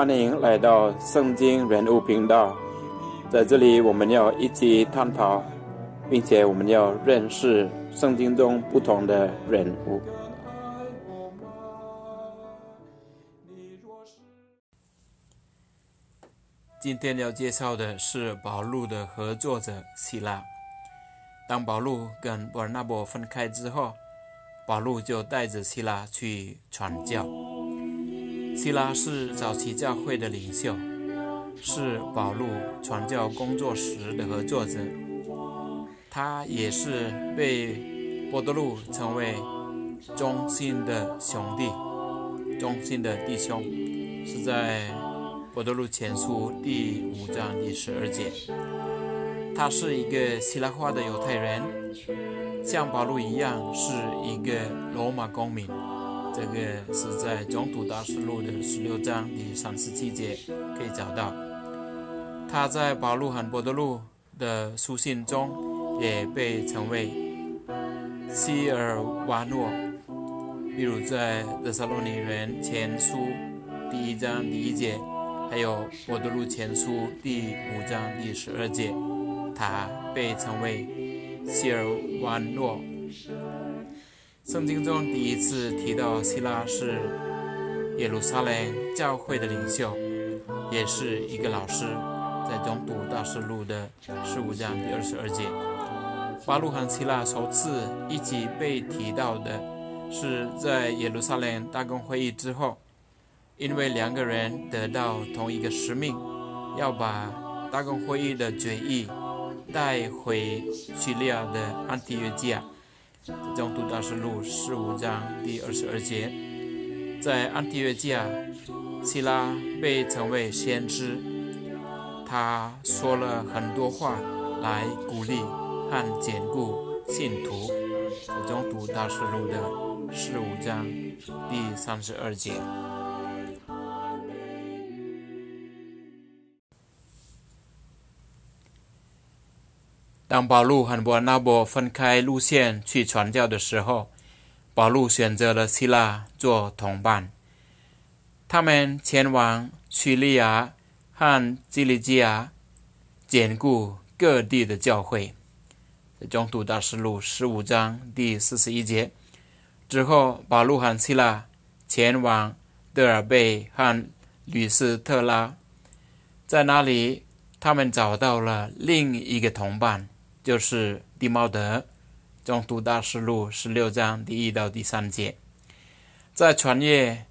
欢迎来到圣经人物频道。在这里，我们要一起探讨，并且我们要认识圣经中不同的人物。今天要介绍的是保禄的合作者希拉。当保禄跟伯纳伯分开之后，保禄就带着希拉去传教。希拉是早期教会的领袖，是保禄传教工作时的合作者。他也是被波多禄称为忠心的兄弟、忠心的弟兄，是在波多禄前书第五章第十二节。他是一个希腊化的犹太人，像保禄一样是一个罗马公民。这个是在《中土大师录》的十六章第三十七节可以找到。他在保禄罕波多禄的书信中也被称为希尔瓦诺，例如在《德萨罗尼人前书》第一章第一节，还有《波多禄前书》第五章第十二节，他被称为希尔瓦诺。圣经中第一次提到希拉是耶路撒冷教会的领袖，也是一个老师，在《中读大事录》的十五章第二十二节。巴路和希拉首次一起被提到的是在耶路撒冷大公会议之后，因为两个人得到同一个使命，要把大公会议的决议带回叙利亚的安提约基亚。中读大师录十五章第二十二节，在安提约基亚，希拉被称为先知，他说了很多话来鼓励和坚固信徒。中读大师录的十五章第三十二节。当保禄和伯纳伯分开路线去传教的时候，保禄选择了希腊做同伴。他们前往叙利亚和基利基亚，兼顾各地的教会。中途大师录十五章第四十一节之后，保禄和希腊前往德尔贝和吕斯特拉，在那里他们找到了另一个同伴。就是蒂茂德，《中读大师录》十六章第一到第三节。在穿越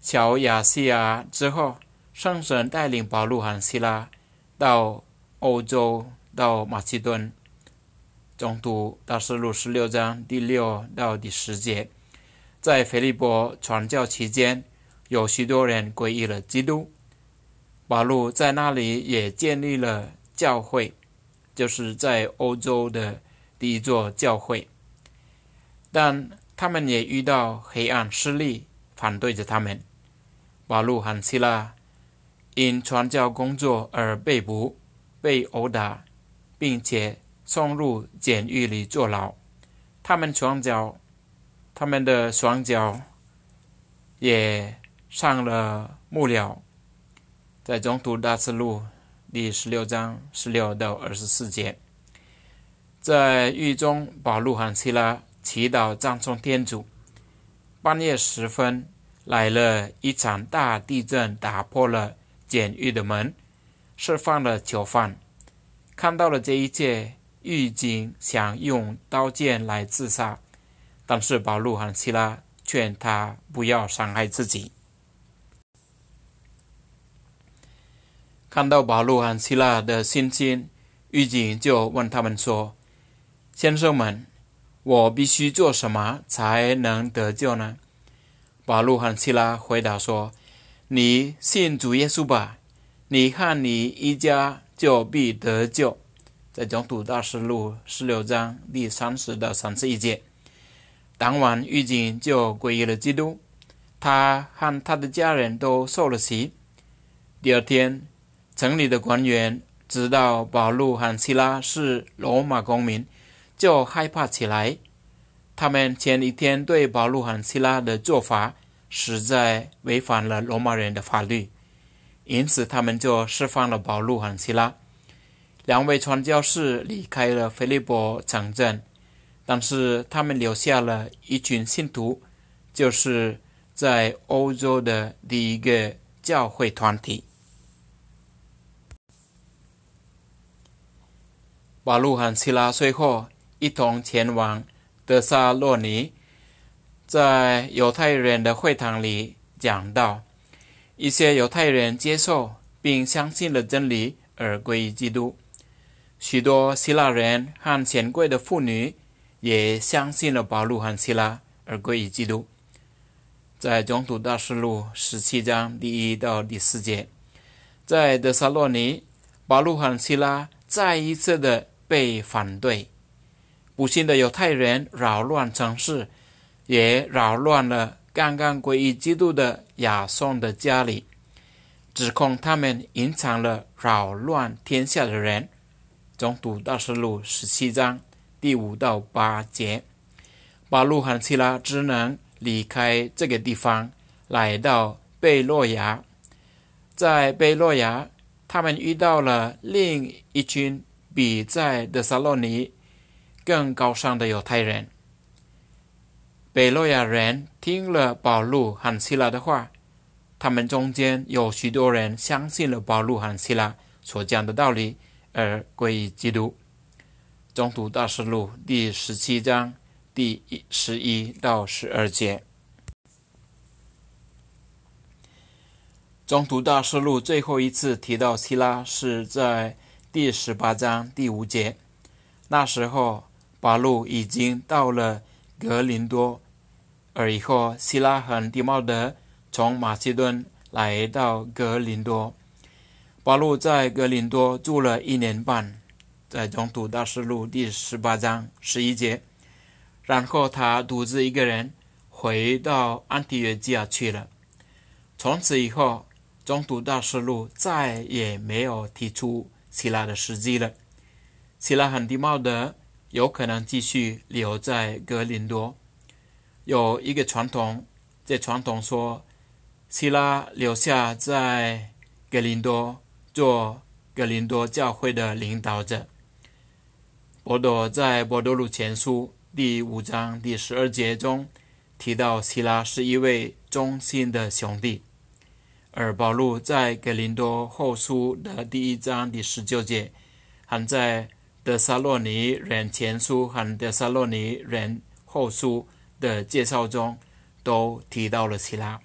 小亚细亚之后，圣神带领保禄和希拉到欧洲，到马其顿，《中读大师录》十六章第六到第十节。在腓利波传教期间，有许多人皈依了基督，保禄在那里也建立了教会。就是在欧洲的第一座教会，但他们也遇到黑暗势力反对着他们。保路和希拉因传教工作而被捕、被殴打，并且送入监狱里坐牢。他们双脚，他们的双脚也上了木料，在中途大次路。第十六章十六到二十四节，在狱中，保禄和希拉祈祷赞颂天主。半夜时分，来了一场大地震，打破了监狱的门，释放了囚犯。看到了这一切，狱警想用刀剑来自杀，但是保禄和希拉劝他不要伤害自己。看到保罗和希腊的信心，狱警就问他们说：“先生们，我必须做什么才能得救呢？”保罗和希拉回答说：“你信主耶稣吧，你和你一家就必得救。”在《总督大事录》十六章第三十到三十一节。当晚，狱警就皈依了基督，他和他的家人都受了洗。第二天。城里的官员知道保禄和希拉是罗马公民，就害怕起来。他们前一天对保禄和希拉的做法实在违反了罗马人的法律，因此他们就释放了保禄和希拉。两位传教士离开了菲利波城镇，但是他们留下了一群信徒，就是在欧洲的第一个教会团体。保禄和希拉随后一同前往德萨洛尼，在犹太人的会堂里讲道。一些犹太人接受并相信了真理而归于基督。许多希腊人和权贵的妇女也相信了保禄和希拉而归于基督。在《中土大事录》十七章第一到第四节，在德萨洛尼，保禄和希拉再一次的被反对。不幸的犹太人扰乱城市，也扰乱了刚刚归于基督的亚宋的家里，指控他们隐藏了扰乱天下的人。中读大师录十七章第五到八节，巴路罕希拉只能离开这个地方，来到贝洛亚。在贝洛亚，他们遇到了另一群比在德萨洛尼更高尚的犹太人。北洛亚人听了保禄和希拉的话，他们中间有许多人相信了保禄和希拉所讲的道理。而归于基督。中途大师录第十七章第十一到十二节。中途大师录最后一次提到希拉是在第十八章第五节。那时候，保禄已经到了格林多，而以后希拉和蒂茂德从马其顿来到格林多。保禄在格林多住了一年半，在中土大师录第十八章十一节，然后他独自一个人回到安提约基亚去了。从此以后，中土大师录再也没有提出希腊的时机了。希拉很地貌的有可能继续留在格林多。有一个传统，这传统说，希拉留下在格林多。做格林多教会的领导者，伯多在伯多禄前书第五章第十二节中提到希拉是一位忠心的兄弟，而保罗在格林多后书的第一章第十九节，还在德萨洛尼人前书和德萨洛尼人后书的介绍中都提到了希拉。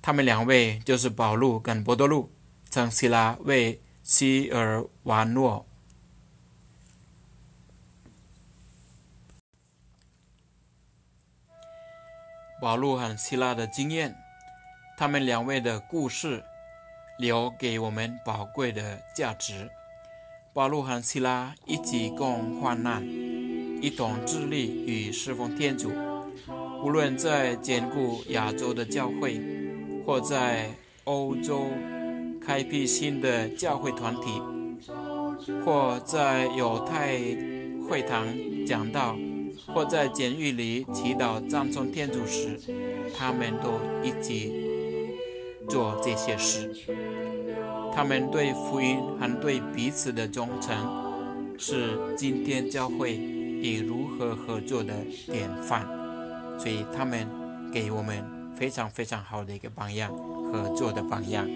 他们两位就是保罗跟波多禄。称希拉为希尔瓦诺。保罗和希拉的经验，他们两位的故事，留给我们宝贵的价值。保禄和希拉一起共患难，一同致力于侍奉天主。无论在兼顾亚洲的教会，或在欧洲。开辟新的教会团体，或在犹太会堂讲道，或在监狱里祈祷赞颂天主时，他们都一起做这些事。他们对福音和对彼此的忠诚，是今天教会以如何合作的典范。所以他们给我们非常非常好的一个榜样，合作的榜样。